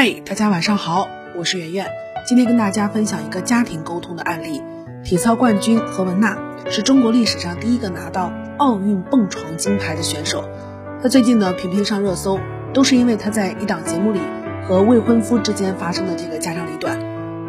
嗨，大家晚上好，我是圆圆。今天跟大家分享一个家庭沟通的案例。体操冠军何雯娜是中国历史上第一个拿到奥运蹦床金牌的选手。她最近呢频频上热搜，都是因为她在一档节目里和未婚夫之间发生的这个家长里短。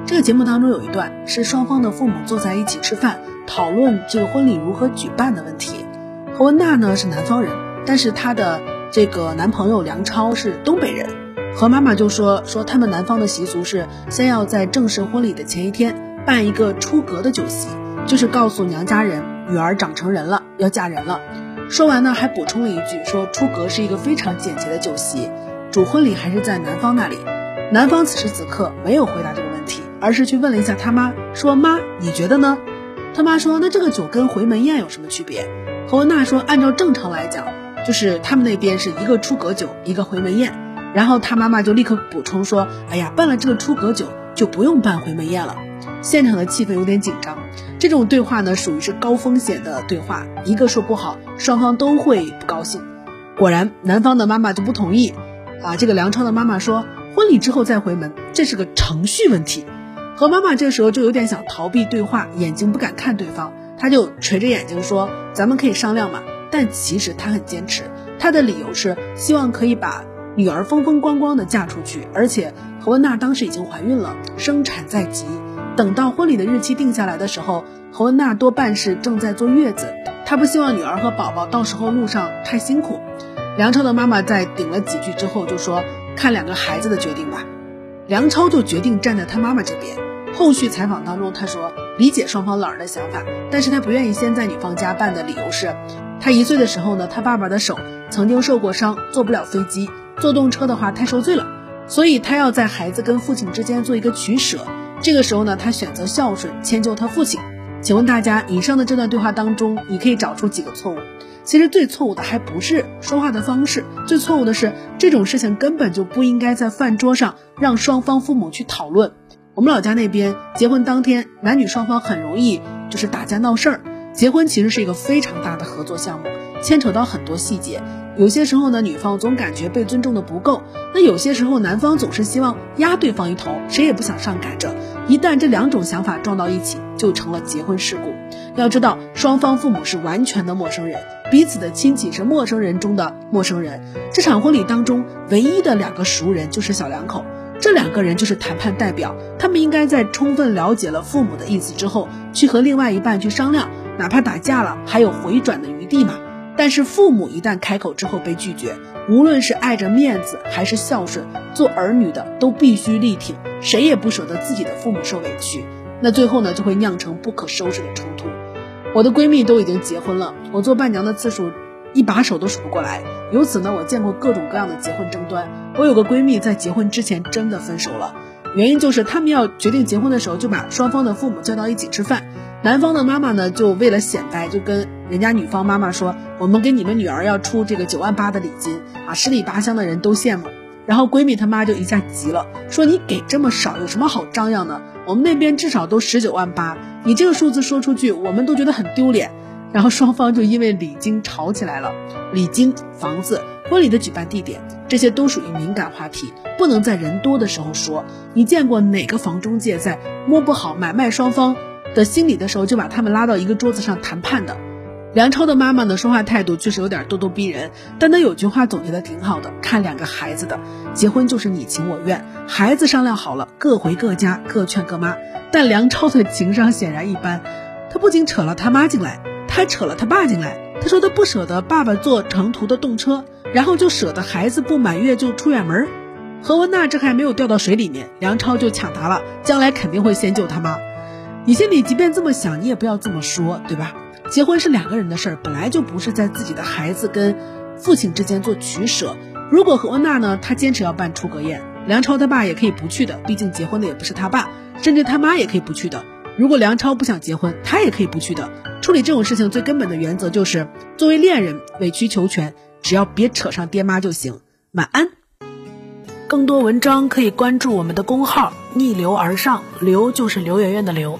这个节目当中有一段是双方的父母坐在一起吃饭，讨论这个婚礼如何举办的问题。何雯娜呢是南方人，但是她的这个男朋友梁超是东北人。何妈妈就说说他们南方的习俗是先要在正式婚礼的前一天办一个出阁的酒席，就是告诉娘家人女儿长成人了，要嫁人了。说完呢，还补充了一句说出阁是一个非常简洁的酒席，主婚礼还是在男方那里。男方此时此刻没有回答这个问题，而是去问了一下他妈，说妈你觉得呢？他妈说那这个酒跟回门宴有什么区别？何文娜说按照正常来讲，就是他们那边是一个出阁酒，一个回门宴。然后他妈妈就立刻补充说：“哎呀，办了这个出阁酒就不用办回门宴了。”现场的气氛有点紧张。这种对话呢，属于是高风险的对话，一个说不好，双方都会不高兴。果然，男方的妈妈就不同意。啊，这个梁超的妈妈说：“婚礼之后再回门，这是个程序问题。”何妈妈这时候就有点想逃避对话，眼睛不敢看对方，她就垂着眼睛说：“咱们可以商量嘛。”但其实她很坚持，她的理由是希望可以把。女儿风风光光的嫁出去，而且何文娜当时已经怀孕了，生产在即。等到婚礼的日期定下来的时候，何文娜多半是正在坐月子，她不希望女儿和宝宝到时候路上太辛苦。梁超的妈妈在顶了几句之后就说：“看两个孩子的决定吧。”梁超就决定站在他妈妈这边。后续采访当中，他说理解双方老人的想法，但是他不愿意先在女方家办的理由是，他一岁的时候呢，他爸爸的手曾经受过伤，坐不了飞机。坐动车的话太受罪了，所以他要在孩子跟父亲之间做一个取舍。这个时候呢，他选择孝顺，迁就他父亲。请问大家，以上的这段对话当中，你可以找出几个错误？其实最错误的还不是说话的方式，最错误的是这种事情根本就不应该在饭桌上让双方父母去讨论。我们老家那边结婚当天，男女双方很容易就是打架闹事儿。结婚其实是一个非常大的合作项目，牵扯到很多细节。有些时候呢，女方总感觉被尊重的不够；那有些时候，男方总是希望压对方一头，谁也不想上赶着。一旦这两种想法撞到一起，就成了结婚事故。要知道，双方父母是完全的陌生人，彼此的亲戚是陌生人中的陌生人。这场婚礼当中，唯一的两个熟人就是小两口，这两个人就是谈判代表，他们应该在充分了解了父母的意思之后，去和另外一半去商量，哪怕打架了，还有回转的余地嘛。但是父母一旦开口之后被拒绝，无论是碍着面子还是孝顺，做儿女的都必须力挺，谁也不舍得自己的父母受委屈。那最后呢，就会酿成不可收拾的冲突。我的闺蜜都已经结婚了，我做伴娘的次数一把手都数不过来。由此呢，我见过各种各样的结婚争端。我有个闺蜜在结婚之前真的分手了，原因就是他们要决定结婚的时候，就把双方的父母叫到一起吃饭。男方的妈妈呢，就为了显摆，就跟人家女方妈妈说：“我们给你们女儿要出这个九万八的礼金啊，十里八乡的人都羡慕。”然后闺蜜她妈就一下急了，说：“你给这么少，有什么好张扬的？我们那边至少都十九万八，你这个数字说出去，我们都觉得很丢脸。”然后双方就因为礼金吵起来了。礼金、房子、婚礼的举办地点，这些都属于敏感话题，不能在人多的时候说。你见过哪个房中介在摸不好买卖双方？的心理的时候，就把他们拉到一个桌子上谈判的。梁超的妈妈呢，说话态度确实有点咄咄逼人，但他有句话总结的挺好的：看两个孩子的，结婚就是你情我愿，孩子商量好了，各回各家，各劝各妈。但梁超的情商显然一般，他不仅扯了他妈进来，他还扯了他爸进来。他说他不舍得爸爸坐长途的动车，然后就舍得孩子不满月就出远门。何文娜这还没有掉到水里面，梁超就抢答了，将来肯定会先救他妈。你心里即便这么想，你也不要这么说，对吧？结婚是两个人的事儿，本来就不是在自己的孩子跟父亲之间做取舍。如果何文娜呢，她坚持要办出阁宴，梁超他爸也可以不去的，毕竟结婚的也不是他爸，甚至他妈也可以不去的。如果梁超不想结婚，他也可以不去的。处理这种事情最根本的原则就是，作为恋人委曲求全，只要别扯上爹妈就行。晚安。更多文章可以关注我们的公号“逆流而上”，流就是刘媛媛的刘。